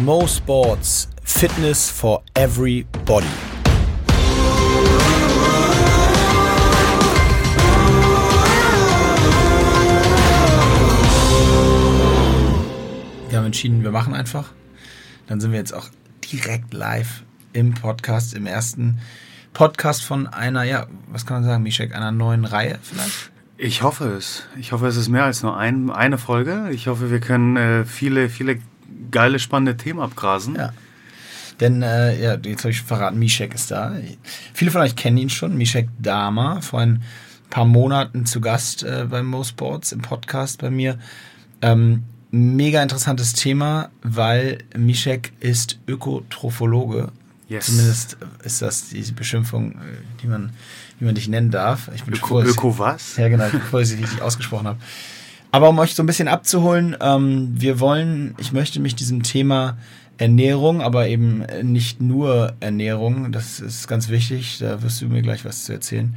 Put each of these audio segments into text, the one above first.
Mo Sports Fitness for Everybody. Wir haben entschieden, wir machen einfach. Dann sind wir jetzt auch direkt live im Podcast, im ersten Podcast von einer, ja, was kann man sagen, Mishek, einer neuen Reihe vielleicht? Ich hoffe es. Ich hoffe, es ist mehr als nur ein, eine Folge. Ich hoffe, wir können äh, viele, viele geile, spannende Themen abgrasen. Ja. Denn, äh, ja, jetzt habe ich verraten, Mishek ist da. Viele von euch kennen ihn schon. Mishek Dama, vor ein paar Monaten zu Gast äh, bei Mo Sports im Podcast bei mir. Ähm, mega interessantes Thema, weil Mishek ist Ökotrophologe. Yes. Zumindest ist das die Beschimpfung, äh, die man, wie man dich nennen darf. Ich bin Öko, froh, Öko was? Ja, genau, bevor ich sie richtig ausgesprochen habe. Aber um euch so ein bisschen abzuholen, ähm, wir wollen, ich möchte mich diesem Thema Ernährung, aber eben nicht nur Ernährung, das ist ganz wichtig, da wirst du mir gleich was zu erzählen,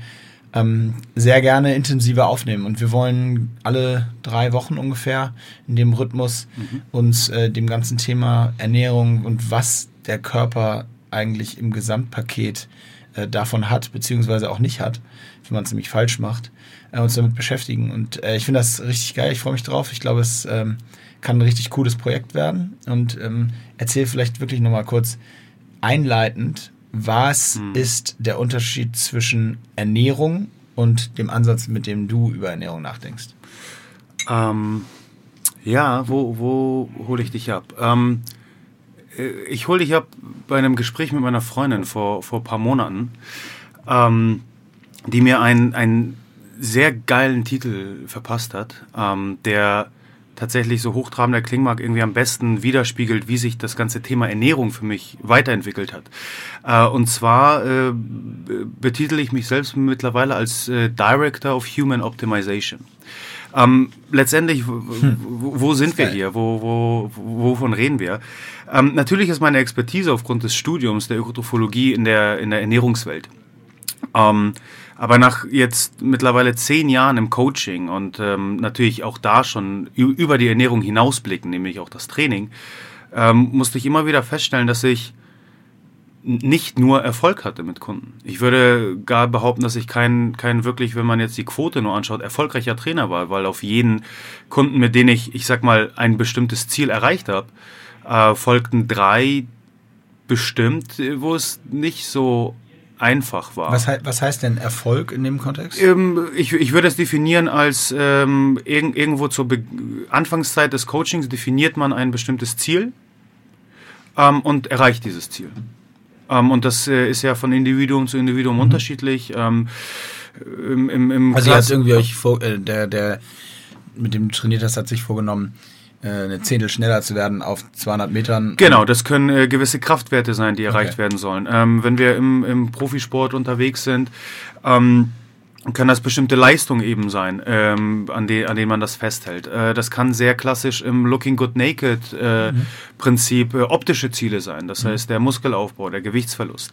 ähm, sehr gerne intensiver aufnehmen. Und wir wollen alle drei Wochen ungefähr in dem Rhythmus mhm. uns äh, dem ganzen Thema Ernährung und was der Körper eigentlich im Gesamtpaket äh, davon hat, beziehungsweise auch nicht hat, wenn man es nämlich falsch macht, äh, uns damit beschäftigen. Und äh, ich finde das richtig geil, ich freue mich drauf. Ich glaube, es ähm, kann ein richtig cooles Projekt werden. Und ähm, erzähl vielleicht wirklich nochmal kurz einleitend, was hm. ist der Unterschied zwischen Ernährung und dem Ansatz, mit dem du über Ernährung nachdenkst? Ähm, ja, wo, wo hole ich dich ab? Ähm, äh, ich hole dich ab bei einem Gespräch mit meiner Freundin vor, vor ein paar Monaten, ähm, die mir einen sehr geilen Titel verpasst hat, ähm, der tatsächlich so hochtrabender klingen mag, irgendwie am besten widerspiegelt, wie sich das ganze Thema Ernährung für mich weiterentwickelt hat. Äh, und zwar äh, betitel ich mich selbst mittlerweile als äh, Director of Human Optimization. Ähm, letztendlich, hm. wo, wo sind wir hier? Wo, wo, wovon reden wir? Ähm, natürlich ist meine Expertise aufgrund des Studiums der Ökotrophologie in der, in der Ernährungswelt. Ähm, aber nach jetzt mittlerweile zehn Jahren im Coaching und ähm, natürlich auch da schon über die Ernährung hinausblicken, nämlich auch das Training, ähm, musste ich immer wieder feststellen, dass ich nicht nur Erfolg hatte mit Kunden. Ich würde gar behaupten, dass ich kein, kein wirklich, wenn man jetzt die Quote nur anschaut, erfolgreicher Trainer war, weil auf jeden Kunden, mit denen ich, ich sag mal, ein bestimmtes Ziel erreicht habe, äh, folgten drei bestimmt, wo es nicht so einfach war. Was, was heißt denn Erfolg in dem Kontext? Ähm, ich, ich würde es definieren als ähm, irg irgendwo zur Be Anfangszeit des Coachings definiert man ein bestimmtes Ziel ähm, und erreicht dieses Ziel. Ähm, und das äh, ist ja von Individuum zu Individuum mhm. unterschiedlich. Ähm, im, im, im also habt irgendwie euch vor, äh, der, der mit dem du trainiert hast, hat sich vorgenommen, eine Zehntel schneller zu werden auf 200 Metern. Genau, das können äh, gewisse Kraftwerte sein, die erreicht okay. werden sollen. Ähm, wenn wir im, im Profisport unterwegs sind, ähm, kann das bestimmte Leistung eben sein, ähm, an, de, an denen man das festhält. Äh, das kann sehr klassisch im Looking Good Naked äh, mhm. Prinzip äh, optische Ziele sein. Das mhm. heißt der Muskelaufbau, der Gewichtsverlust.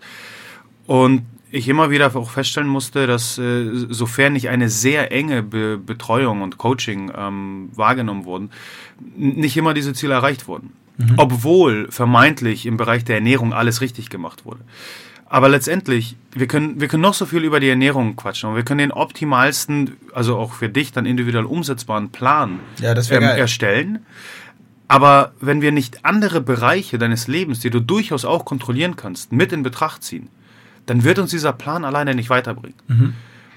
Und ich immer wieder auch feststellen musste, dass äh, sofern nicht eine sehr enge Be Betreuung und Coaching ähm, wahrgenommen wurden, nicht immer diese Ziele erreicht wurden. Mhm. Obwohl vermeintlich im Bereich der Ernährung alles richtig gemacht wurde. Aber letztendlich, wir können, wir können noch so viel über die Ernährung quatschen und wir können den optimalsten, also auch für dich dann individuell umsetzbaren Plan ja, ähm, erstellen. Aber wenn wir nicht andere Bereiche deines Lebens, die du durchaus auch kontrollieren kannst, mit in Betracht ziehen, dann wird uns dieser Plan alleine nicht weiterbringen. Mhm.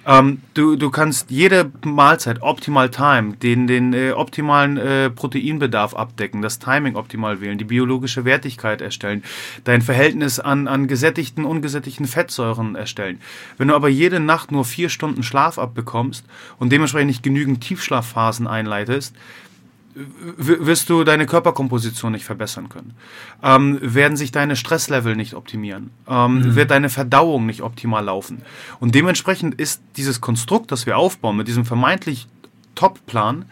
Ähm, du, du kannst jede Mahlzeit optimal time, den, den äh, optimalen äh, Proteinbedarf abdecken, das Timing optimal wählen, die biologische Wertigkeit erstellen, dein Verhältnis an, an gesättigten, ungesättigten Fettsäuren erstellen. Wenn du aber jede Nacht nur vier Stunden Schlaf abbekommst und dementsprechend nicht genügend Tiefschlafphasen einleitest, wirst du deine Körperkomposition nicht verbessern können. Ähm, werden sich deine Stresslevel nicht optimieren. Ähm, mhm. Wird deine Verdauung nicht optimal laufen. Und dementsprechend ist dieses Konstrukt, das wir aufbauen, mit diesem vermeintlich Top-Plan,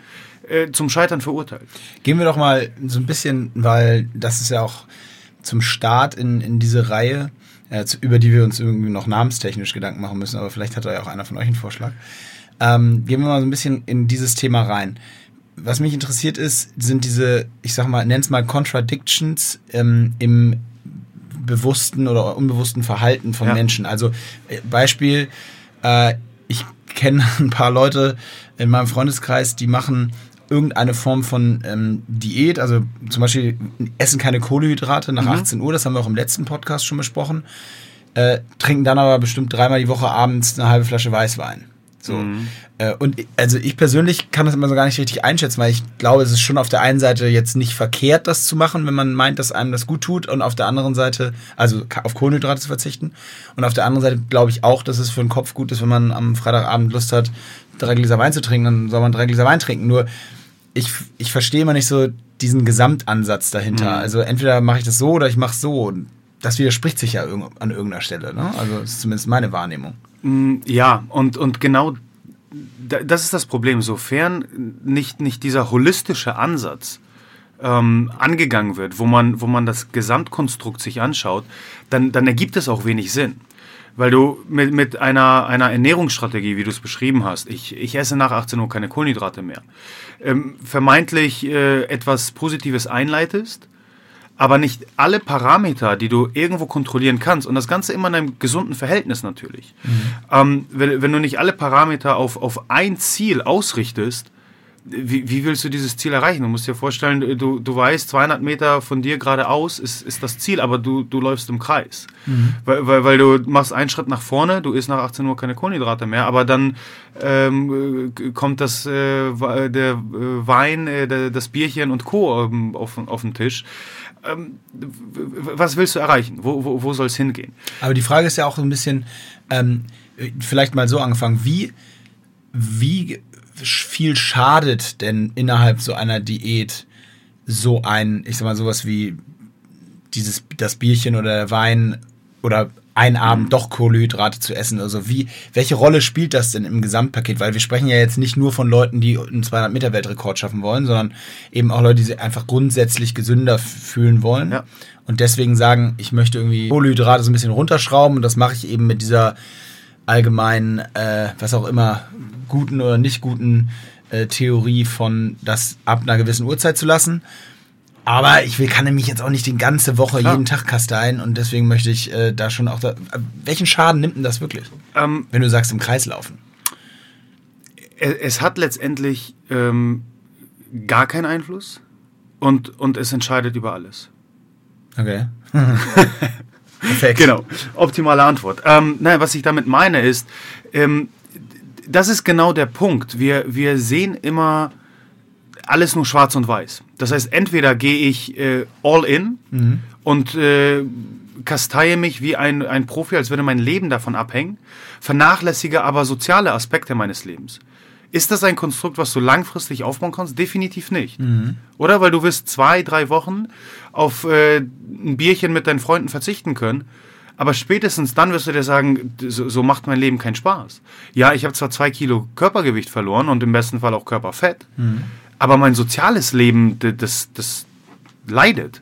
äh, zum Scheitern verurteilt. Gehen wir doch mal so ein bisschen, weil das ist ja auch zum Start in, in diese Reihe, äh, über die wir uns irgendwie noch namenstechnisch Gedanken machen müssen, aber vielleicht hat da ja auch einer von euch einen Vorschlag. Ähm, gehen wir mal so ein bisschen in dieses Thema rein was mich interessiert ist, sind diese, ich sag mal, nenn's mal Contradictions ähm, im bewussten oder unbewussten Verhalten von Ja. Menschen. Also äh, Beispiel, äh, ich kenne ein paar Leute in meinem Freundeskreis, die machen irgendeine Form von ähm, Diät, also zum Beispiel essen keine Kohlenhydrate nach 18 Uhr, das haben wir auch im letzten Podcast schon besprochen, äh, trinken dann aber bestimmt dreimal die Woche abends eine halbe Flasche Weißwein. So. Äh, und also ich persönlich kann das immer so gar nicht richtig einschätzen, weil ich glaube, es ist schon auf der einen Seite jetzt nicht verkehrt, das zu machen, wenn man meint, dass einem das gut tut, und auf der anderen Seite, also auf Kohlenhydrate zu verzichten. Und auf der anderen Seite glaube ich auch, dass es für den Kopf gut ist, wenn man am Freitagabend Lust hat, drei Gläser Wein zu trinken, dann soll man drei Gläser Wein trinken. Nur ich, ich verstehe immer nicht so diesen Gesamtansatz dahinter. Also entweder mache ich das so oder ich mache es so. Und das widerspricht sich ja an irgendeiner Stelle. Ne? Also das ist zumindest meine Wahrnehmung. Mm, Ja, und, und genau da- das ist das Problem. Sofern nicht, nicht dieser holistische Ansatz ähm, angegangen wird, wo man, wo man das Gesamtkonstrukt sich anschaut, dann, dann ergibt es auch wenig Sinn. Weil du mit, mit einer, einer Ernährungsstrategie, wie du es beschrieben hast, ich, ich esse nach 18 Uhr keine Kohlenhydrate mehr, ähm, vermeintlich äh, etwas Positives einleitest, aber nicht alle Parameter, die du irgendwo kontrollieren kannst, und das Ganze immer in einem gesunden Verhältnis natürlich. Ähm, wenn, wenn du nicht alle Parameter auf, auf ein Ziel ausrichtest, wie, wie willst du dieses Ziel erreichen? Du musst dir vorstellen, du, du weißt, 200 Meter von dir geradeaus ist, ist das Ziel, aber du, du läufst im Kreis. Weil, weil, weil du machst einen Schritt nach vorne, du isst nach 18 Uhr keine Kohlenhydrate mehr, aber dann ähm, äh, kommt das, äh, der äh, Wein, äh, das Bierchen und Co. auf, auf den Tisch. Ähm, was willst du erreichen? Wo, wo, wo soll es hingehen? Aber die Frage ist ja auch so ein bisschen, ähm, vielleicht mal so angefangen, wie, wie viel schadet denn innerhalb so einer Diät so ein, ich sag mal, sowas wie dieses, das Bierchen oder der Wein oder ein Abend doch Kohlenhydrate zu essen? Also wie, welche Rolle spielt das denn im Gesamtpaket? Weil wir sprechen ja jetzt nicht nur von Leuten, die einen 200 Meter Weltrekord schaffen wollen, sondern eben auch Leute, die sich einfach grundsätzlich gesünder fühlen wollen. Ja. Und deswegen sagen, ich möchte irgendwie Kohlenhydrate so ein bisschen runterschrauben und das mache ich eben mit dieser allgemeinen, äh, was auch immer, guten oder nicht guten äh, Theorie von das ab einer gewissen Uhrzeit zu lassen. Aber ich will, kann nämlich jetzt auch nicht die ganze Woche Klar. jeden Tag kasteien und deswegen möchte ich äh, da schon auch da. Äh, welchen Schaden nimmt denn das wirklich? Ähm, Wenn du sagst, im Kreis laufen. es, es hat letztendlich ähm, gar keinen Einfluss und, und es entscheidet über alles. Okay. Perfekt. Genau, optimale Antwort. Ähm, nein, was ich damit meine ist, ähm, das ist genau der Punkt. Wir, wir sehen immer alles nur schwarz und weiß. Das heißt, entweder gehe ich äh, all in und äh, kasteie mich wie ein, ein Profi, als würde mein Leben davon abhängen, vernachlässige aber soziale Aspekte meines Lebens. Ist das ein Konstrukt, was du langfristig aufbauen kannst? Definitiv nicht. Oder? Weil du wirst zwei, drei Wochen auf äh, ein Bierchen mit deinen Freunden verzichten können. Aber spätestens dann wirst du dir sagen, so, so macht mein Leben keinen Spaß. Ja, ich habe zwar zwei Kilo Körpergewicht verloren und im besten Fall auch Körperfett, aber mein soziales Leben, das, das leidet.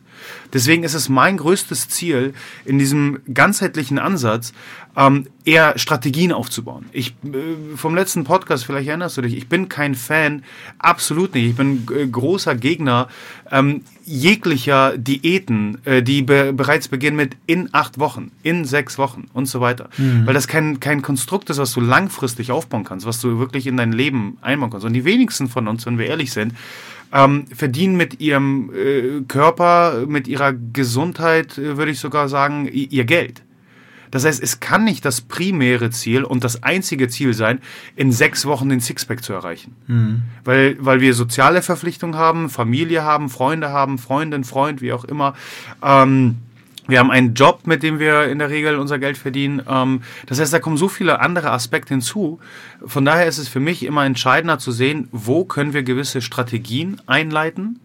Deswegen ist es mein größtes Ziel, in diesem ganzheitlichen Ansatz ähm, eher Strategien aufzubauen. Ich äh, vom letzten Podcast, vielleicht erinnerst du dich, ich bin kein Fan, absolut nicht. Ich bin äh, großer Gegner ähm, jeglicher Diäten, äh, die be bereits beginnen mit in acht Wochen, in sechs Wochen und so weiter. Weil das kein, kein Konstrukt ist, was du langfristig aufbauen kannst, was du wirklich in dein Leben einbauen kannst. Und die wenigsten von uns, wenn wir ehrlich sind, ähm, verdienen mit ihrem äh, Körper, mit ihrer Gesundheit, äh, würde ich sogar sagen, ihr Geld. Das heißt, es kann nicht das primäre Ziel und das einzige Ziel sein, in sechs Wochen den Sixpack zu erreichen. Weil, weil wir soziale Verpflichtungen haben, Familie haben, Freunde haben, Freundin, Freund, wie auch immer. Ähm, wir haben einen Job, mit dem wir in der Regel unser Geld verdienen. Ähm, das heißt, da kommen so viele andere Aspekte hinzu. Von daher ist es für mich immer entscheidender zu sehen, wo können wir gewisse Strategien einleiten,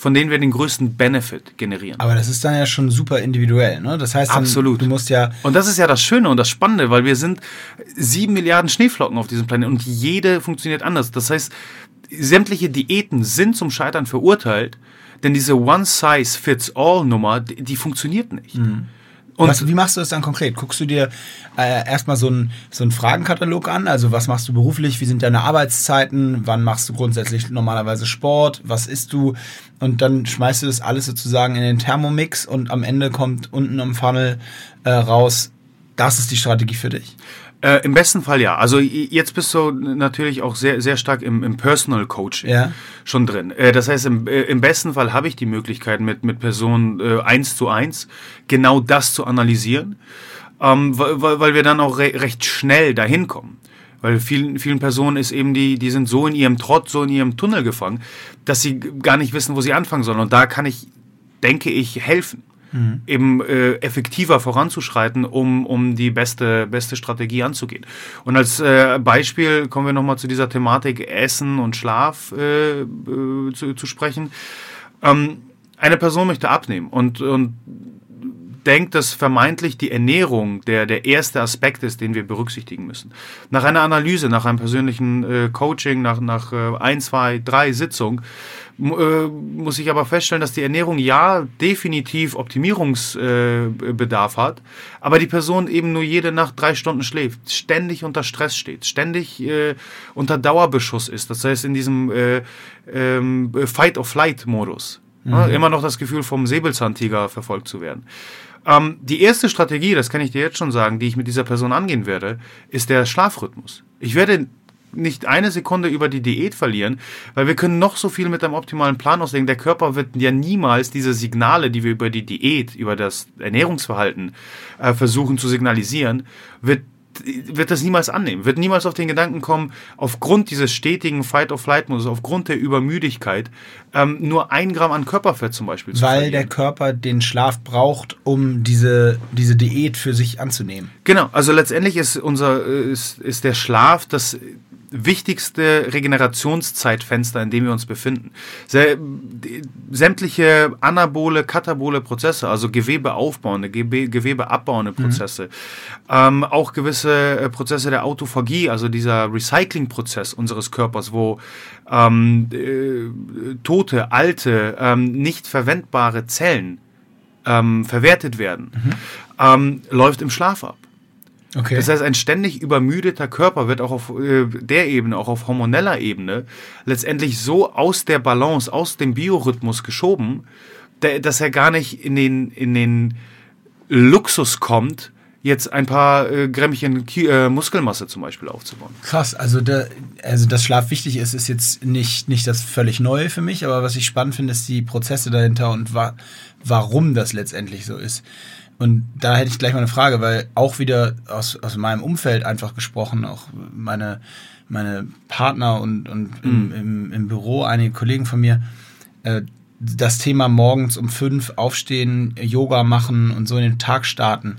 von denen wir den größten Benefit generieren. Aber das ist dann ja schon super individuell, ne? Das heißt, dann, Absolut. du musst ja. Und das ist ja das Schöne und das Spannende, weil wir sind sieben Milliarden Schneeflocken auf diesem Planeten und jede funktioniert anders. Das heißt, sämtliche Diäten sind zum Scheitern verurteilt, denn diese One-Size-Fits-All-Nummer, die, die funktioniert nicht. Und, Und was, wie machst du das dann konkret? Guckst du dir äh, erstmal so einen so einen Fragenkatalog an? Also was machst du beruflich? Wie sind deine Arbeitszeiten? Wann machst du grundsätzlich normalerweise Sport? Was isst du? Und dann schmeißt du das alles sozusagen in den Thermomix und am Ende kommt unten am Funnel äh, raus, das ist die Strategie für dich. Äh, Im besten Fall ja. Also jetzt bist du natürlich auch sehr, sehr stark im, im Personal Coaching ja. schon drin. Äh, das heißt, im, äh, im besten Fall habe ich die Möglichkeit, mit, mit Personen äh, eins zu eins genau das zu analysieren, ähm, weil, weil wir dann auch re recht schnell dahin kommen. Weil vielen, vielen Personen ist eben die, die sind so in ihrem Trott, so in ihrem Tunnel gefangen, dass sie gar nicht wissen, wo sie anfangen sollen. Und da kann ich, denke ich, helfen mhm. eben äh, effektiver voranzuschreiten, um, um die beste, beste Strategie anzugehen. Und als äh, Beispiel kommen wir nochmal zu dieser Thematik Essen und Schlaf äh, äh, zu, zu sprechen. Ähm, eine Person möchte abnehmen und, und denkt, dass vermeintlich die Ernährung der, der erste Aspekt ist, den wir berücksichtigen müssen. Nach einer Analyse, nach einem persönlichen äh, Coaching, nach, nach äh, ein, zwei, drei Sitzungen, äh, muss ich aber feststellen, dass die Ernährung ja definitiv Optimierungsbedarf äh, hat, aber die Person eben nur jede Nacht drei Stunden schläft, ständig unter Stress steht, ständig äh, unter Dauerbeschuss ist. Das heißt, in diesem äh, ähm, Fight-of-Flight-Modus. Mhm. Ja, immer noch das Gefühl, vom Säbelzahntiger verfolgt zu werden. Ähm, die erste Strategie, das kann ich dir jetzt schon sagen, die ich mit dieser Person angehen werde, ist der Schlafrhythmus. Ich werde nicht eine Sekunde über die Diät verlieren, weil wir können noch so viel mit einem optimalen Plan auslegen. Der Körper wird ja niemals diese Signale, die wir über die Diät, über das Ernährungsverhalten äh, versuchen zu signalisieren, wird wird das niemals annehmen, wird niemals auf den Gedanken kommen, aufgrund dieses stetigen Fight-of-Flight-Modus, aufgrund der Übermüdigkeit, ähm, nur ein Gramm an Körperfett zum Beispiel zu Weil verlieren. der Körper den Schlaf braucht, um diese, diese Diät für sich anzunehmen. Genau, also letztendlich ist unser, äh, ist, ist der Schlaf das wichtigste Regenerationszeitfenster, in dem wir uns befinden. Sämtliche anabole, katabole Prozesse, also gewebeaufbauende, gewebeabbauende Prozesse, mhm. ähm, auch gewisse äh, Prozesse der Autophagie, also dieser Recyclingprozess unseres Körpers, wo ähm, äh, tote, alte, ähm, nicht verwendbare Zellen ähm, verwertet werden, mhm. Ähm, läuft im Schlaf ab. Okay. Das heißt, ein ständig übermüdeter Körper wird auch auf äh, der Ebene, auch auf hormoneller Ebene, letztendlich so aus der Balance, aus dem Biorhythmus geschoben, der, dass er gar nicht in den, in den Luxus kommt, jetzt ein paar äh, Grämmchen äh, Muskelmasse zum Beispiel aufzubauen. Krass, also, da, also dass Schlaf wichtig ist, ist jetzt nicht, nicht das völlig Neue für mich, aber was ich spannend finde, ist die Prozesse dahinter und wa warum das letztendlich so ist. Und da hätte ich gleich mal eine Frage, weil auch wieder aus, aus meinem Umfeld einfach gesprochen, auch meine, meine Partner und, und im, mhm. im, im Büro, einige Kollegen von mir, äh, das Thema morgens um fünf aufstehen, Yoga machen und so in den Tag starten,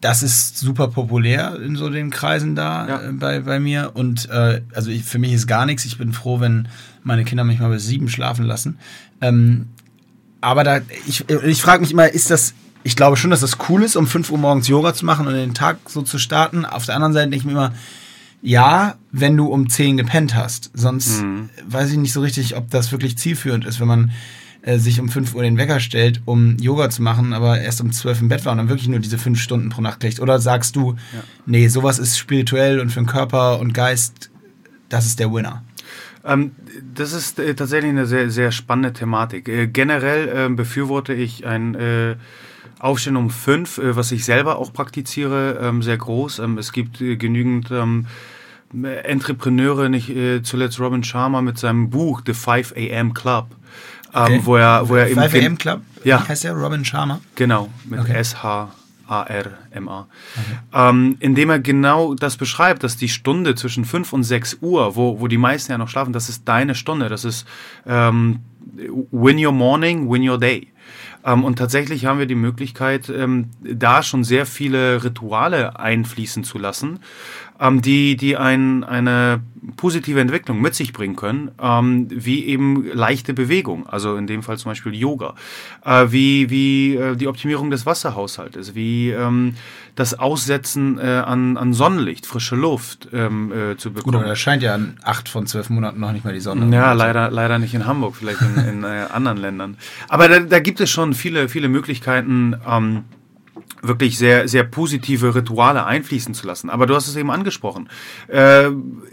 das ist super populär in so den Kreisen da ja. äh, bei, bei mir. Und äh, also ich, für mich ist gar nichts. Ich bin froh, wenn meine Kinder mich mal bis sieben schlafen lassen. Ähm, aber da, ich, ich frage mich immer, ist das, ich glaube schon, dass das cool ist, um 5 Uhr morgens Yoga zu machen und den Tag so zu starten. Auf der anderen Seite denke ich mir immer, ja, wenn du um 10 gepennt hast. Sonst mhm. weiß ich nicht so richtig, ob das wirklich zielführend ist, wenn man äh, sich um 5 Uhr den Wecker stellt, um Yoga zu machen, aber erst um 12 im Bett war und dann wirklich nur diese 5 Stunden pro Nacht kriegt. Oder sagst du, ja. nee, sowas ist spirituell und für den Körper und Geist, das ist der Winner. Ähm, das ist äh, tatsächlich eine sehr, sehr spannende Thematik. Äh, generell äh, befürworte ich ein Aufstehen um fünf, äh, was ich selber auch praktiziere, ähm, sehr groß. Ähm, es gibt äh, genügend ähm, Entrepreneure, nicht äh, zuletzt Robin Sharma mit seinem Buch The 5 AM Club. Okay. wo er, wo er 5 AM Club? Ja. Wie heißt der? Robin Sharma? Genau, mit okay. S-H. A-R-M-A. Okay. Ähm, indem er genau das beschreibt, dass die Stunde zwischen 5 und 6 Uhr, wo, wo die meisten ja noch schlafen, das ist deine Stunde. Das ist ähm, win your morning, win your day. Ähm, und tatsächlich haben wir die Möglichkeit, ähm, da schon sehr viele Rituale einfließen zu lassen, ähm, die, die ein, eine positive Entwicklung mit sich bringen können, ähm, wie eben leichte Bewegung, also in dem Fall zum Beispiel Yoga, äh, wie, wie äh, die Optimierung des Wasserhaushaltes, wie ähm, das Aussetzen äh, an, an Sonnenlicht, frische Luft ähm, äh, zu bekommen. Gut, aber da scheint ja in acht von zwölf Monaten noch nicht mal die Sonne. Ja, leider, leider nicht in Hamburg, vielleicht in, in äh, anderen Ländern. Aber da, da gibt es schon viele, viele Möglichkeiten, ähm, wirklich sehr, sehr positive Rituale einfließen zu lassen. Aber du hast es eben angesprochen. Äh,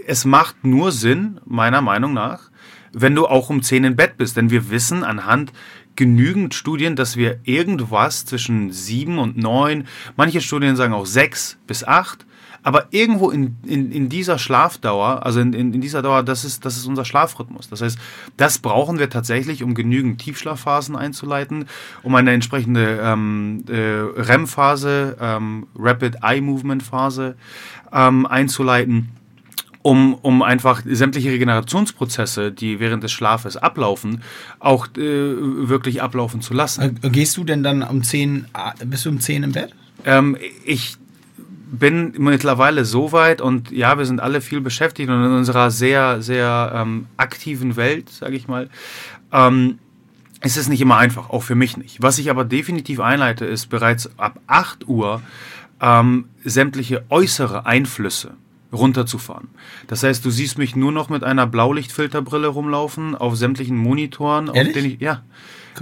es macht nur Sinn, meiner Meinung nach, wenn du auch um 10 im Bett bist. Denn wir wissen anhand genügend Studien, dass wir irgendwas zwischen 7 und 9, manche Studien sagen auch 6 bis 8, aber irgendwo in, in, in dieser Schlafdauer, also in, in, in dieser Dauer, das ist, das ist unser Schlafrhythmus. Das heißt, das brauchen wir tatsächlich, um genügend Tiefschlafphasen einzuleiten, um eine entsprechende ähm, äh, REM-Phase, ähm, Rapid Eye Movement Phase ähm, einzuleiten um, um einfach sämtliche Regenerationsprozesse, die während des Schlafes ablaufen, auch äh, wirklich ablaufen zu lassen. Äh, gehst du denn dann um 10, äh, bist du um 10 im Bett? Ähm, ich bin mittlerweile so weit und ja, wir sind alle viel beschäftigt und in unserer sehr, sehr ähm, aktiven Welt, sage ich mal, ähm, ist es nicht immer einfach, auch für mich nicht. Was ich aber definitiv einleite, ist bereits ab 8 Uhr ähm, sämtliche äußere Einflüsse runterzufahren. Das heißt, du siehst mich nur noch mit einer Blaulichtfilterbrille rumlaufen auf sämtlichen Monitoren, Ehrlich? auf denen ich ja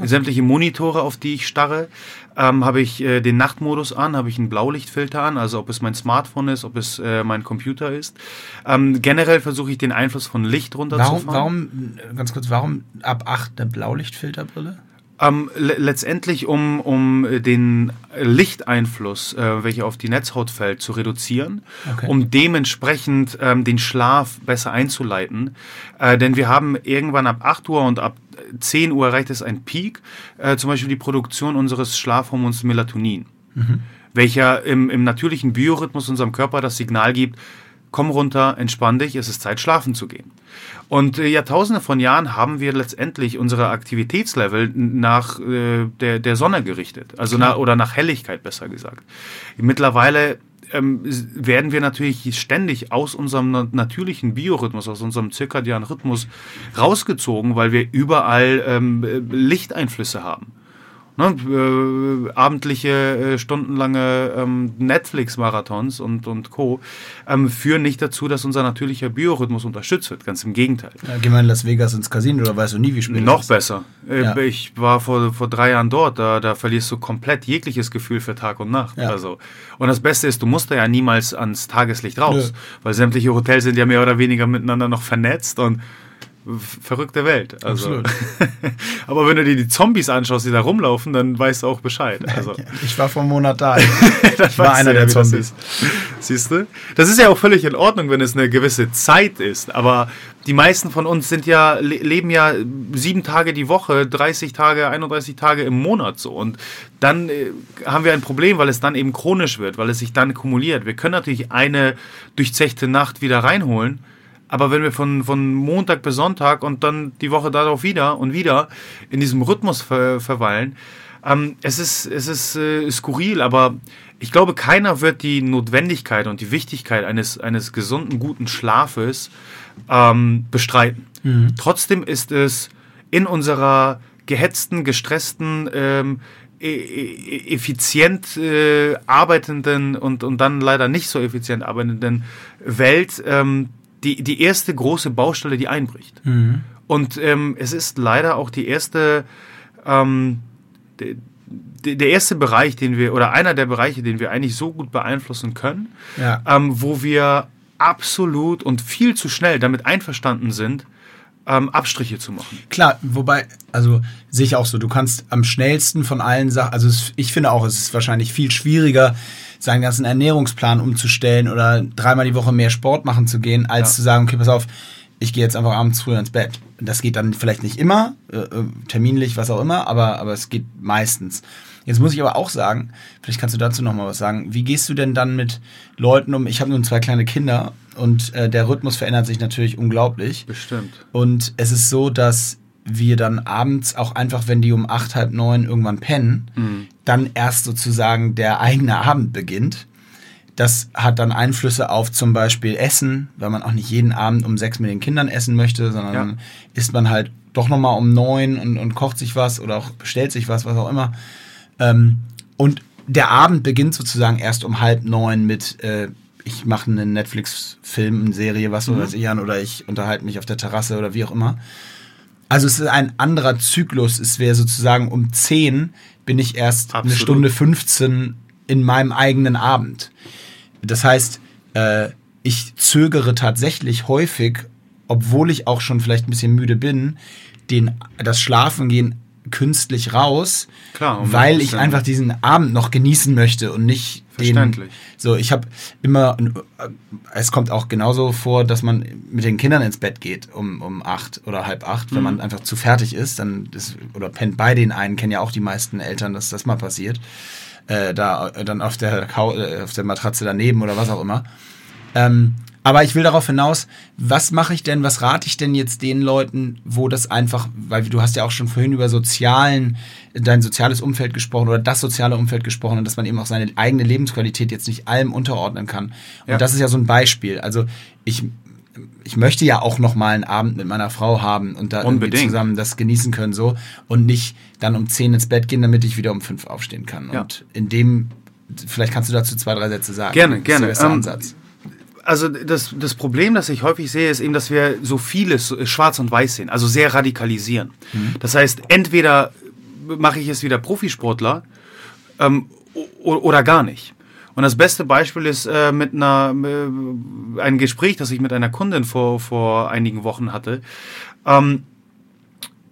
sämtliche Monitore, auf die ich starre, ähm, habe ich äh, den Nachtmodus an, habe ich einen Blaulichtfilter an, also ob es mein Smartphone ist, ob es äh, mein Computer ist. Ähm, generell versuche ich den Einfluss von Licht runterzufahren. Warum, warum, ganz kurz, warum ab 8 eine Blaulichtfilterbrille? Ähm, le letztendlich, um, um den Lichteinfluss, äh, welcher auf die Netzhaut fällt, zu reduzieren, Okay. um dementsprechend ähm, den Schlaf besser einzuleiten. Äh, denn wir haben irgendwann ab 8 Uhr und ab 10 Uhr erreicht es ein Peak, äh, zum Beispiel die Produktion unseres Schlafhormons Melatonin, welcher im, im natürlichen Biorhythmus unserem Körper das Signal gibt, komm runter, entspann dich, es ist Zeit, schlafen zu gehen. Und äh, Jahrtausende von Jahren haben wir letztendlich unsere Aktivitätslevel nach äh, der, der Sonne gerichtet. Also nach, oder nach Helligkeit besser gesagt. Mittlerweile ähm, werden wir natürlich ständig aus unserem na- natürlichen Biorhythmus, aus unserem zirkadianen Rhythmus rausgezogen, weil wir überall ähm, äh, Lichteinflüsse haben. Ne, äh, abendliche, äh, stundenlange ähm, Netflix-Marathons und, und Co. Ähm, führen nicht dazu, dass unser natürlicher Biorhythmus unterstützt wird. Ganz im Gegenteil. Ja, geh mal in Las Vegas ins Casino, da weißt du nie, wie spät Noch ist. besser. Äh, Ja. Ich war vor, vor drei Jahren dort, da, da verlierst du komplett jegliches Gefühl für Tag und Nacht. Ja. Also. Und das Beste ist, du musst da ja niemals ans Tageslicht raus, Nö. weil sämtliche Hotels sind ja mehr oder weniger miteinander noch vernetzt und verrückte Welt. Also. Aber wenn du dir die Zombies anschaust, die da rumlaufen, dann weißt du auch Bescheid. Also. Ich war vor einem Monat da. ich war einer der Zombies. Siehst du? Das ist ja auch völlig in Ordnung, wenn es eine gewisse Zeit ist. Aber die meisten von uns sind ja, le leben ja sieben Tage die Woche, 30 Tage, 31 Tage im Monat so. Und dann äh, haben wir ein Problem, weil es dann eben chronisch wird, weil es sich dann kumuliert. Wir können natürlich eine durchzechte Nacht wieder reinholen. Aber wenn wir von, von Montag bis Sonntag und dann die Woche darauf wieder und wieder in diesem Rhythmus ver, verweilen, ähm, es ist, es ist äh, skurril, aber ich glaube, keiner wird die Notwendigkeit und die Wichtigkeit eines, eines gesunden, guten Schlafes ähm, bestreiten. Trotzdem ist es in unserer gehetzten, gestressten, ähm, e- e- effizient äh, arbeitenden und, und dann leider nicht so effizient arbeitenden Welt ähm, die, die erste große Baustelle, die einbricht. Und ähm, es ist leider auch die erste, ähm, de, de, der erste Bereich, den wir, oder einer der Bereiche, den wir eigentlich so gut beeinflussen können, Ja. ähm, wo wir absolut und viel zu schnell damit einverstanden sind, ähm, Abstriche zu machen. Klar, wobei, also sehe ich auch so, du kannst am schnellsten von allen Sachen, also es, ich finde auch, es ist wahrscheinlich viel schwieriger, seinen ganzen Ernährungsplan umzustellen oder dreimal die Woche mehr Sport machen zu gehen, als Ja. zu sagen, okay, pass auf, ich gehe jetzt einfach abends früher ins Bett. Das geht dann vielleicht nicht immer, äh, äh, terminlich, was auch immer, aber, aber es geht meistens. Jetzt muss ich aber auch sagen, vielleicht kannst du dazu noch mal was sagen. Wie gehst du denn dann mit Leuten um? Ich habe nun zwei kleine Kinder und äh, der Rhythmus verändert sich natürlich unglaublich. Bestimmt. Und es ist so, dass wir dann abends auch einfach, wenn die um acht, halb neun irgendwann pennen, dann erst sozusagen der eigene Abend beginnt. Das hat dann Einflüsse auf zum Beispiel Essen, weil man auch nicht jeden Abend um sechs mit den Kindern essen möchte, sondern Ja. dann isst man halt doch nochmal um neun und, und kocht sich was oder auch bestellt sich was, was auch immer. Ähm, und der Abend beginnt sozusagen erst um halb neun mit, äh, ich mache einen Netflix-Film, eine Serie, was weiß ich an, oder ich unterhalte mich auf der Terrasse oder wie auch immer. Also es ist ein anderer Zyklus. Es wäre sozusagen um 10 bin ich erst eine Absolut. Stunde 15 in meinem eigenen Abend. Das heißt, äh, ich zögere tatsächlich häufig, obwohl ich auch schon vielleicht ein bisschen müde bin, den, das Schlafengehen künstlich raus, Klar, weil ich einfach diesen Abend noch genießen möchte und nicht den. Verständlich. So, ich habe immer, äh, es kommt auch genauso vor, dass man mit den Kindern ins Bett geht um, um acht oder halb acht, wenn Mhm. man einfach zu fertig ist, dann ist, oder pennt bei den einen, kennen ja auch die meisten Eltern, dass das mal passiert. Äh, da äh, dann auf der, äh, auf der Matratze daneben oder was auch immer. Ähm, aber ich will darauf hinaus, was mache ich denn, was rate ich denn jetzt den Leuten, wo das einfach, weil du hast ja auch schon vorhin über sozialen, dein soziales Umfeld gesprochen oder das soziale Umfeld gesprochen und dass man eben auch seine eigene Lebensqualität jetzt nicht allem unterordnen kann. Und Ja. das ist ja so ein Beispiel. Also ich, ich möchte ja auch noch mal einen Abend mit meiner Frau haben und da irgendwie zusammen das genießen können so und nicht dann um 10 ins Bett gehen, damit ich wieder um 5 aufstehen kann. Ja. Und in dem, vielleicht kannst du dazu zwei, drei Sätze sagen. Gerne, gerne. Ähm, Ansatz. Also das, das Problem, das ich häufig sehe, ist eben, dass wir so vieles äh, schwarz und weiß sehen, also sehr radikalisieren. Das heißt, entweder mache ich es wieder Profisportler ähm, oder gar nicht. Und das beste Beispiel ist äh, mit einer äh, ein Gespräch, das ich mit einer Kundin vor vor einigen Wochen hatte. Ähm,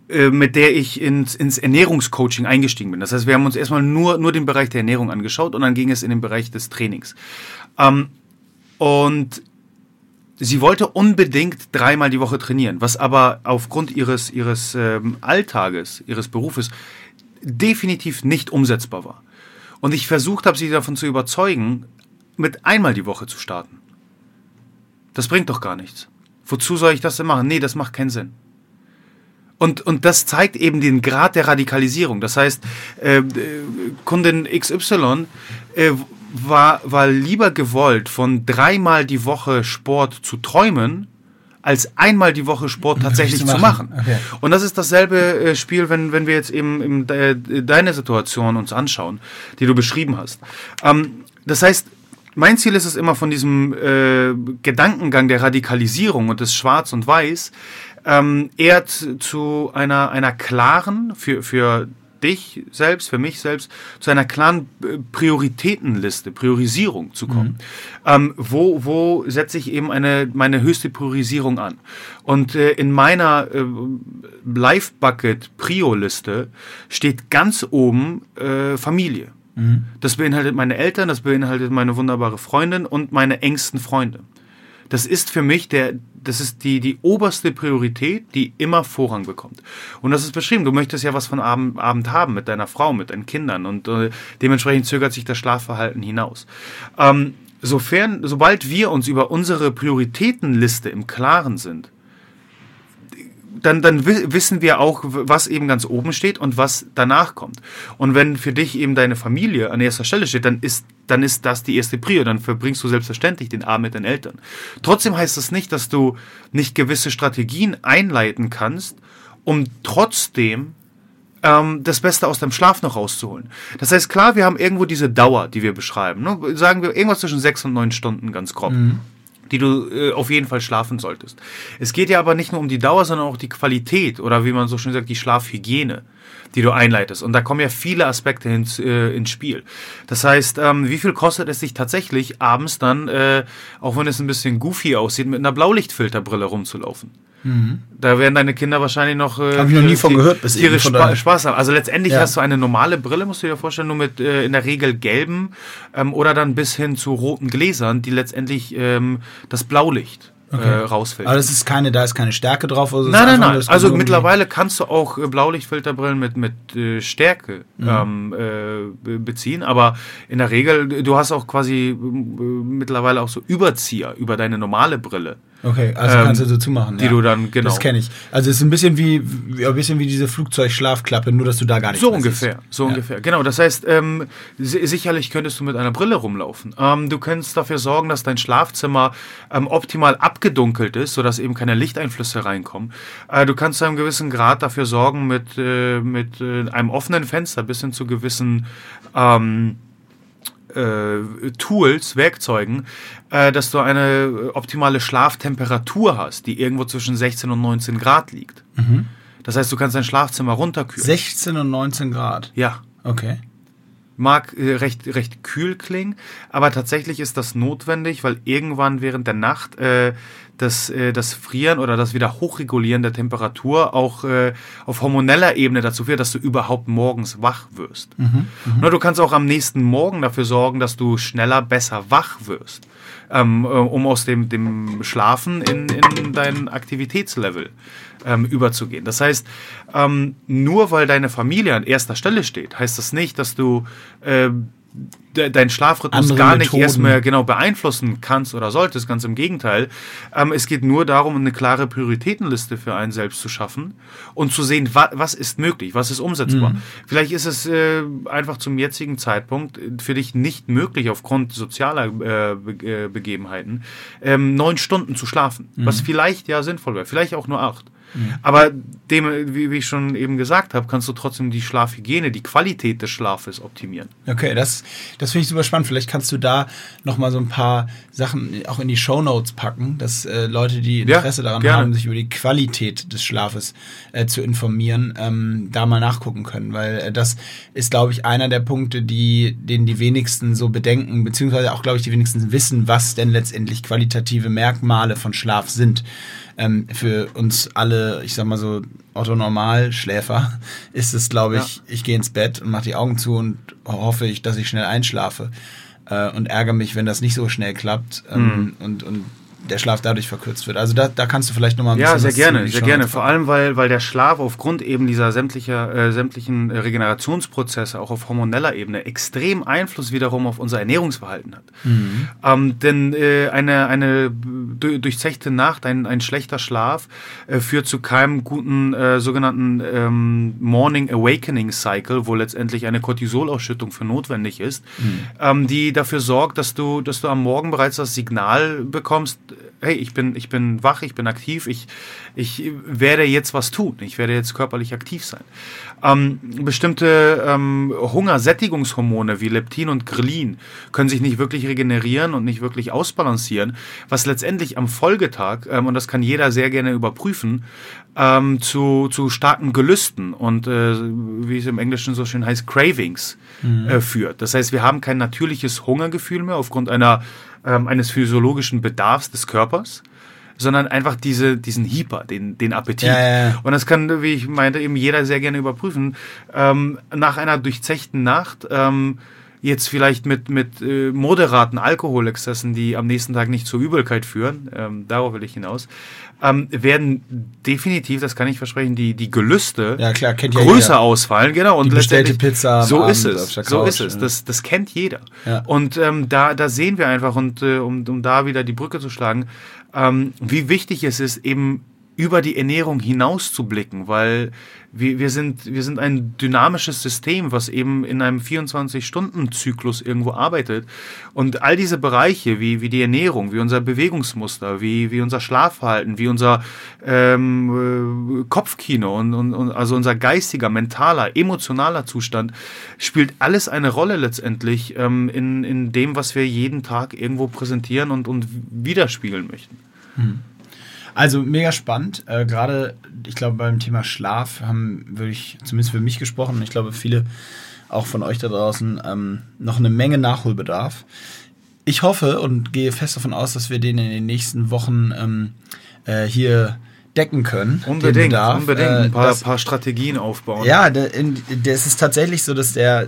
äh, mit der ich ins, ins Ernährungscoaching eingestiegen bin. Das heißt, wir haben uns erstmal nur, nur den Bereich der Ernährung angeschaut und dann ging es in den Bereich des Trainings. Ähm, und sie wollte unbedingt dreimal die Woche trainieren, was aber aufgrund ihres, ihres ähm, Alltages, ihres Berufes definitiv nicht umsetzbar war. Und ich versucht habe, sie davon zu überzeugen, mit einmal die Woche zu starten. Das bringt doch gar nichts. Wozu soll ich das denn machen? Nee, das macht keinen Sinn. Und, und das zeigt eben den Grad der Radikalisierung. Das heißt, äh, äh, Kundin XY äh, war, war lieber gewollt, von dreimal die Woche Sport zu träumen, als einmal die Woche Sport tatsächlich zu zu machen. machen. Okay. Und das ist dasselbe äh, Spiel, wenn, wenn wir jetzt eben im, äh, deine Situation uns anschauen, die du beschrieben hast. Ähm, das heißt, mein Ziel ist es immer von diesem äh, Gedankengang der Radikalisierung und des Schwarz und Weiß ähm, eher zu, zu einer, einer klaren, für, für dich selbst, für mich selbst, zu einer klaren äh, Prioritätenliste, Priorisierung zu kommen. Ähm, wo wo setze ich eben eine, meine höchste Priorisierung an? Und äh, in meiner äh, Life Bucket Prio-Liste steht ganz oben äh, Familie. Das beinhaltet meine Eltern, das beinhaltet meine wunderbare Freundin und meine engsten Freunde. Das ist für mich der, das ist die, die oberste Priorität, die immer Vorrang bekommt. Und das ist beschrieben. Du möchtest ja was von Abend, Abend haben mit deiner Frau, mit deinen Kindern und äh, dementsprechend zögert sich das Schlafverhalten hinaus. Ähm, sofern, sobald wir uns über unsere Prioritätenliste im Klaren sind, dann, dann wi- wissen wir auch, was eben ganz oben steht und was danach kommt. Und wenn für dich eben deine Familie an erster Stelle steht, dann ist, dann ist das die erste Prio. Dann verbringst du selbstverständlich den Abend mit deinen Eltern. Trotzdem heißt das nicht, dass du nicht gewisse Strategien einleiten kannst, um trotzdem ähm, das Beste aus deinem Schlaf noch rauszuholen. Das heißt, klar, wir haben irgendwo diese Dauer, die wir beschreiben. Ne? Sagen wir irgendwas zwischen sechs und neun Stunden ganz grob. Die du äh, auf jeden Fall schlafen solltest. Es geht ja aber nicht nur um die Dauer, sondern auch die Qualität oder wie man so schön sagt, die Schlafhygiene, die du einleitest. Und da kommen ja viele Aspekte ins, äh, ins Spiel. Das heißt, ähm, wie viel kostet es sich tatsächlich, abends dann, äh, auch wenn es ein bisschen goofy aussieht, mit einer Blaulichtfilterbrille rumzulaufen? Da werden deine Kinder wahrscheinlich noch. Äh, Mhm. Hab ich noch nie von gehört bis ihre Spa. Spaß haben. Also letztendlich Ja. hast du eine normale Brille, musst du dir vorstellen, nur mit äh, in der Regel gelben ähm, oder dann bis hin zu roten Gläsern, die letztendlich ähm, das Blaulicht äh, rausfiltern. Aber das ist keine, da ist keine Stärke drauf. Also Nein, nein, nein. Also mittlerweile kannst du auch äh, Blaulichtfilterbrillen mit, mit äh, Stärke Mhm. ähm, äh, be- beziehen, aber in der Regel, du hast auch quasi äh, mittlerweile auch so Überzieher über deine normale Brille. Okay, also ähm, kannst du so zumachen. die du dann- genau. Das kenne ich. Also es ist ein bisschen wie, wie ein bisschen wie diese Flugzeugschlafklappe, nur dass du da gar nichts So ungefähr, siehst. so Ja. ungefähr. Genau, das heißt, ähm, si- sicherlich könntest du mit einer Brille rumlaufen. Ähm, du könntest dafür sorgen, dass dein Schlafzimmer ähm, optimal abgedunkelt ist, sodass eben keine Lichteinflüsse reinkommen. Äh, du kannst zu einem gewissen Grad dafür sorgen, mit, äh, mit äh, einem offenen Fenster bis hin zu gewissen ähm, äh, Tools, Werkzeugen, äh, dass du eine optimale Schlaftemperatur hast, die irgendwo zwischen 16 und 19 Grad liegt. Das heißt, du kannst dein Schlafzimmer runterkühlen. 16 und 19 Grad. ja. Okay. mag äh, recht, recht kühl klingen, aber tatsächlich ist das notwendig, weil irgendwann während der Nacht äh, das, äh, das Frieren oder das wieder Hochregulieren der Temperatur auch äh, auf hormoneller Ebene dazu führt, dass du überhaupt morgens wach wirst. Mhm, Na, du kannst auch am nächsten Morgen dafür sorgen, dass du schneller, besser wach wirst, ähm, äh, um aus dem, dem Schlafen in, in dein Aktivitätslevel ähm, überzugehen. Das heißt, ähm, nur weil deine Familie an erster Stelle steht, heißt das nicht, dass du äh, deinen Schlafrhythmus gar nicht erstmal genau beeinflussen kannst oder solltest, ganz im Gegenteil. Ähm, es geht nur darum, eine klare Prioritätenliste für einen selbst zu schaffen und zu sehen, wa was ist möglich, was ist umsetzbar. Mhm. Vielleicht ist es äh, einfach zum jetzigen Zeitpunkt für dich nicht möglich, aufgrund sozialer äh, Be äh, Begebenheiten, ähm, neun Stunden zu schlafen, mhm. was vielleicht ja sinnvoll wäre, vielleicht auch nur acht. Mhm. Aber dem, wie, ich schon eben gesagt habe, kannst du trotzdem die Schlafhygiene, die Qualität des Schlafes optimieren. Okay, das, das finde ich super spannend. Vielleicht kannst du da nochmal so ein paar Sachen auch in die Show Notes packen, dass äh, Leute, die Interesse ja, daran gerne. haben, sich über die Qualität des Schlafes äh, zu informieren, ähm, da mal nachgucken können. Weil äh, das ist, glaube ich, einer der Punkte, die, den die wenigsten so bedenken, beziehungsweise auch, glaube ich, die wenigsten wissen, was denn letztendlich qualitative Merkmale von Schlaf sind ähm, für uns alle, ich sag mal so, Otto Normalschläfer, ist es, glaube ich, ja. ich gehe ins Bett und mache die Augen zu und hoffe ich, dass ich schnell einschlafe äh, und ärgere mich, wenn das nicht so schnell klappt ähm, mhm. und, und der Schlaf dadurch verkürzt wird. Also da, da kannst du vielleicht nochmal ein ja, bisschen. Ja, sehr gerne, sehr gerne. Vor allem, weil, weil der Schlaf aufgrund eben dieser sämtlicher, äh, sämtlichen Regenerationsprozesse auch auf hormoneller Ebene extrem Einfluss wiederum auf unser Ernährungsverhalten hat. Mhm. Ähm, denn äh, eine, eine durchzechte Nacht, ein, ein schlechter Schlaf äh, führt zu keinem guten äh, sogenannten ähm, Morning Awakening Cycle, wo letztendlich eine Cortisolausschüttung für notwendig ist, mhm. ähm, die dafür sorgt, dass du, dass du am Morgen bereits das Signal bekommst, hey, ich bin, ich bin wach, ich bin aktiv, ich, ich werde jetzt was tun, ich werde jetzt körperlich aktiv sein. Ähm, bestimmte ähm, Hungersättigungshormone wie Leptin und Grelin können sich nicht wirklich regenerieren und nicht wirklich ausbalancieren, was letztendlich am Folgetag, ähm, und das kann jeder sehr gerne überprüfen, ähm, zu, zu starken Gelüsten und äh, wie es im Englischen so schön heißt, Cravings mhm. äh, führt. Das heißt, wir haben kein natürliches Hungergefühl mehr aufgrund einer ähm, eines physiologischen Bedarfs des Körpers, sondern einfach diese, diesen Hyper, den, den Appetit. Ja, ja. Und das kann, wie ich meinte, eben jeder sehr gerne überprüfen. Ähm, nach einer durchzechten Nacht, ähm, jetzt vielleicht mit, mit äh, moderaten Alkoholexzessen, die am nächsten Tag nicht zur Übelkeit führen, ähm, darauf will ich hinaus, ähm, werden definitiv, das kann ich versprechen, die, die Gelüste ja, klar, größer ja ausfallen. Genau. Und die bestellte Pizza. So ist es. So ist es. Das, das kennt jeder. Ja. Und ähm, da, da sehen wir einfach, und äh, um, um da wieder die Brücke zu schlagen, ähm, wie wichtig es ist, eben über die Ernährung hinaus zu blicken, weil wir, wir, sind, wir sind ein dynamisches System, was eben in einem 24-Stunden-Zyklus irgendwo arbeitet. Und all diese Bereiche, wie, wie die Ernährung, wie unser Bewegungsmuster, wie, wie unser Schlafverhalten, wie unser ähm, äh, Kopfkino und, und, und also unser geistiger, mentaler, emotionaler Zustand, spielt alles eine Rolle letztendlich ähm, in, in dem, was wir jeden Tag irgendwo präsentieren und, und widerspiegeln möchten. Hm. Also mega spannend. Äh, Gerade, ich glaube, beim Thema Schlaf haben wirklich, zumindest für mich gesprochen, ich glaube, viele auch von euch da draußen, ähm, noch eine Menge Nachholbedarf. Ich hoffe und gehe fest davon aus, dass wir den in den nächsten Wochen ähm, äh, hier decken können. Unbedingt, unbedingt. Äh, ein paar, das, paar, Strategien aufbauen. Ja, das ist tatsächlich so, dass der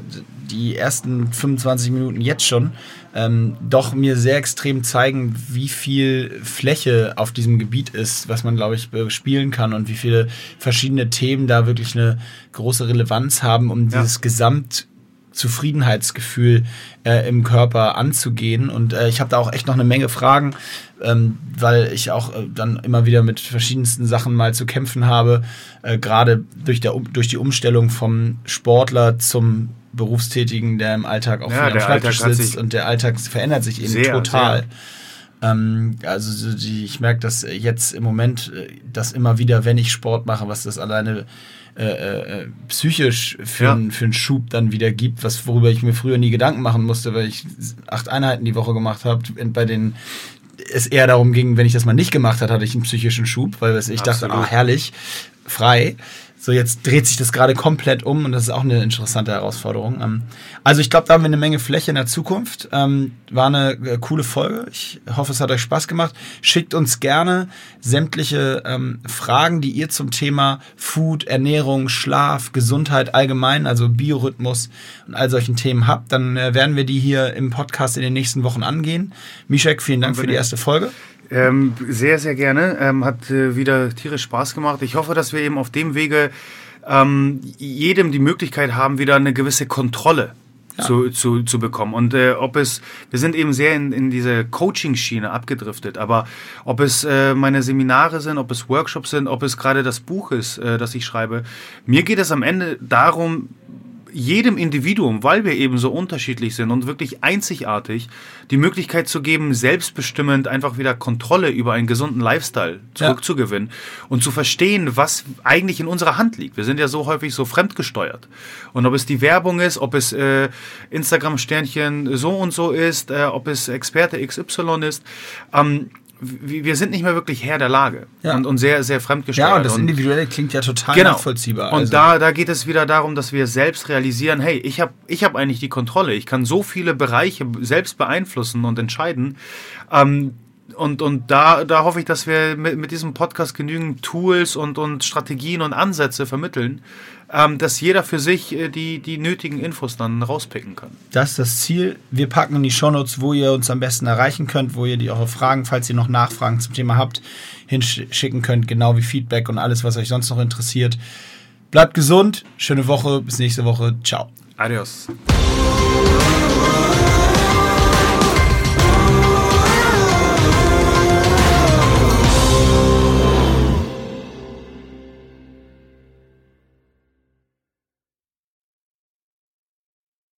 die ersten 25 Minuten jetzt schon ähm, doch mir sehr extrem zeigen, wie viel Fläche auf diesem Gebiet ist, was man, glaube ich, spielen kann und wie viele verschiedene Themen da wirklich eine große Relevanz haben, um ja. dieses Gesamt Zufriedenheitsgefühl äh, im Körper anzugehen. Und äh, ich habe da auch echt noch eine Menge Fragen, ähm, weil ich auch äh, dann immer wieder mit verschiedensten Sachen mal zu kämpfen habe, äh, gerade durch, durch die Umstellung vom Sportler zum Berufstätigen, der im Alltag auch ja, viel am Schreibtisch sitzt und der Alltag verändert sich eben sehr, total. Sehr. Ähm, also die, ich merke das jetzt im Moment, äh, dass immer wieder, wenn ich Sport mache, was das alleine äh, äh, psychisch für, ja. einen, für einen Schub dann wieder gibt, was worüber ich mir früher nie Gedanken machen musste, weil ich acht Einheiten die Woche gemacht habe, bei denen es eher darum ging, wenn ich das mal nicht gemacht habe, hatte ich einen psychischen Schub, weil ich Absolut. dachte, ah herrlich, frei So, jetzt dreht sich das gerade komplett um und das ist auch eine interessante Herausforderung. Ähm, also ich glaube, da haben wir eine Menge Fläche in der Zukunft. Ähm, war eine äh, coole Folge. Ich hoffe, es hat euch Spaß gemacht. Schickt uns gerne sämtliche ähm, Fragen, die ihr zum Thema Food, Ernährung, Schlaf, Gesundheit allgemein, also Biorhythmus und all solchen Themen habt. Dann äh, werden wir die hier im Podcast in den nächsten Wochen angehen. Mishek, vielen Dank für die erste Folge. Ähm, sehr, sehr gerne. Ähm, hat äh, wieder tierisch Spaß gemacht. Ich hoffe, dass wir eben auf dem Wege ähm, jedem die Möglichkeit haben, wieder eine gewisse Kontrolle ja. zu, zu, zu bekommen. Und äh, ob es, wir sind eben sehr in, in diese Coaching-Schiene abgedriftet, aber ob es äh, meine Seminare sind, ob es Workshops sind, ob es gerade das Buch ist, äh, das ich schreibe, mir geht es am Ende darum, jedem Individuum, weil wir eben so unterschiedlich sind und wirklich einzigartig, die Möglichkeit zu geben, selbstbestimmend einfach wieder Kontrolle über einen gesunden Lifestyle zurückzugewinnen ja. und zu verstehen, was eigentlich in unserer Hand liegt. Wir sind ja so häufig so fremdgesteuert. Und ob es die Werbung ist, ob es äh, Instagram-Sternchen so und so ist, äh, ob es Experte XY ist, ähm, wir sind nicht mehr wirklich Herr der Lage ja. und, und sehr, sehr fremdgesteuert. Ja, und das Individuelle klingt ja total genau. nachvollziehbar. Und also. da, da geht es wieder darum, dass wir selbst realisieren, hey, ich habe ich hab eigentlich die Kontrolle. Ich kann so viele Bereiche selbst beeinflussen und entscheiden. Ähm, und, und da, da hoffe ich, dass wir mit, mit diesem Podcast genügend Tools und, und Strategien und Ansätze vermitteln, ähm, dass jeder für sich äh, die, die nötigen Infos dann rauspicken kann. Das ist das Ziel. Wir packen in die Shownotes, wo ihr uns am besten erreichen könnt, wo ihr die eure Fragen, falls ihr noch Nachfragen zum Thema habt, hinschicken könnt, genau wie Feedback und alles, was euch sonst noch interessiert. Bleibt gesund, schöne Woche, bis nächste Woche. Ciao. Adios.